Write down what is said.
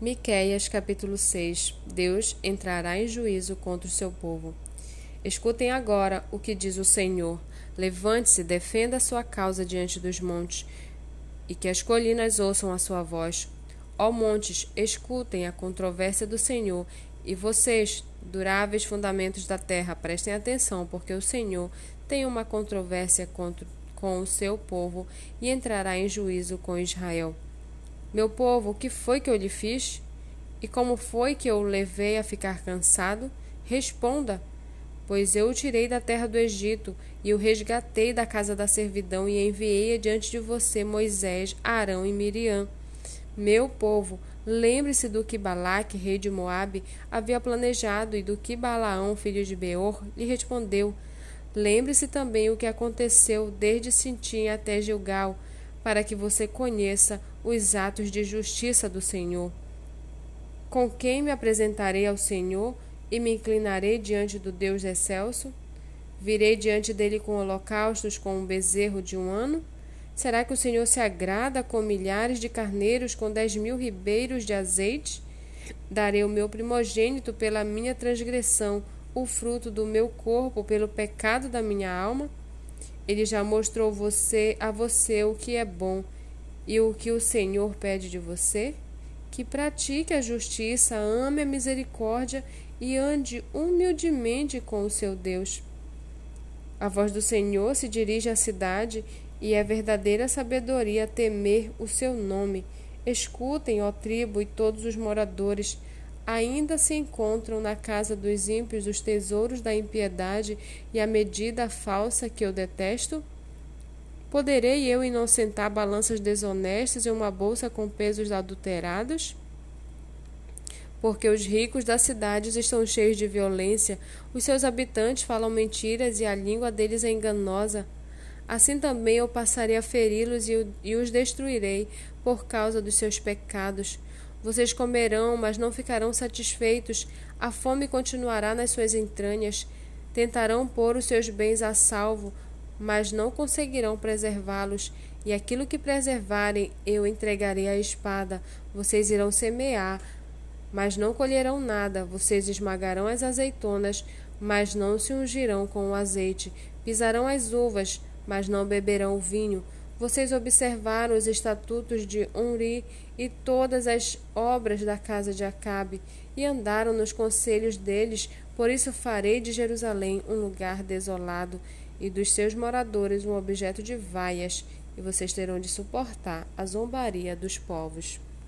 Miqueias capítulo 6 Deus entrará em juízo contra o seu povo. Escutem agora o que diz o Senhor. Levante-se, defenda a sua causa diante dos montes, e que as colinas ouçam a sua voz. Ó montes, escutem a controvérsia do Senhor, e vocês, duráveis fundamentos da terra, prestem atenção, porque o Senhor tem uma controvérsia contra, com o seu povo e entrará em juízo com Israel. Meu povo, o que foi que eu lhe fiz? E como foi que eu o levei a ficar cansado? Responda, pois eu o tirei da terra do Egito e o resgatei da casa da servidão e enviei adiante de você Moisés, Arão e Miriam. Meu povo, lembre-se do que Balaque, rei de Moabe, havia planejado e do que Balaão, filho de Beor, lhe respondeu. Lembre-se também o que aconteceu desde Sintim até Gilgal, para que você conheça os atos de justiça do Senhor. Com quem me apresentarei ao Senhor e me inclinarei diante do Deus excelso? Virei diante dele com holocaustos, com um bezerro de um ano? Será que o Senhor se agrada com milhares de carneiros, com dez mil ribeiros de azeite? Darei o meu primogênito pela minha transgressão, o fruto do meu corpo pelo pecado da minha alma? Ele já mostrou você a você o que é bom e o que o Senhor pede de você? Que pratique a justiça, ame a misericórdia e ande humildemente com o seu Deus. A voz do Senhor se dirige à cidade e é verdadeira sabedoria temer o seu nome. Escutem, ó tribo e todos os moradores, ainda se encontram na casa dos ímpios os tesouros da impiedade e a medida falsa que eu detesto? Poderei eu inocentar balanças desonestas e uma bolsa com pesos adulterados? Porque os ricos das cidades estão cheios de violência, os seus habitantes falam mentiras e a língua deles é enganosa. Assim também eu passarei a feri-los e os destruirei por causa dos seus pecados. Vocês comerão, mas não ficarão satisfeitos, a fome continuará nas suas entranhas. Tentarão pôr os seus bens a salvo, mas não conseguirão preservá-los, e aquilo que preservarem eu entregarei à espada. Vocês irão semear, mas não colherão nada. Vocês esmagarão as azeitonas, mas não se ungirão com o azeite. Pisarão as uvas, mas não beberão o vinho. Vocês observaram os estatutos de Onri e todas as obras da casa de Acabe, e andaram nos conselhos deles, por isso farei de Jerusalém um lugar desolado e dos seus moradores um objeto de vaias, e vocês terão de suportar a zombaria dos povos.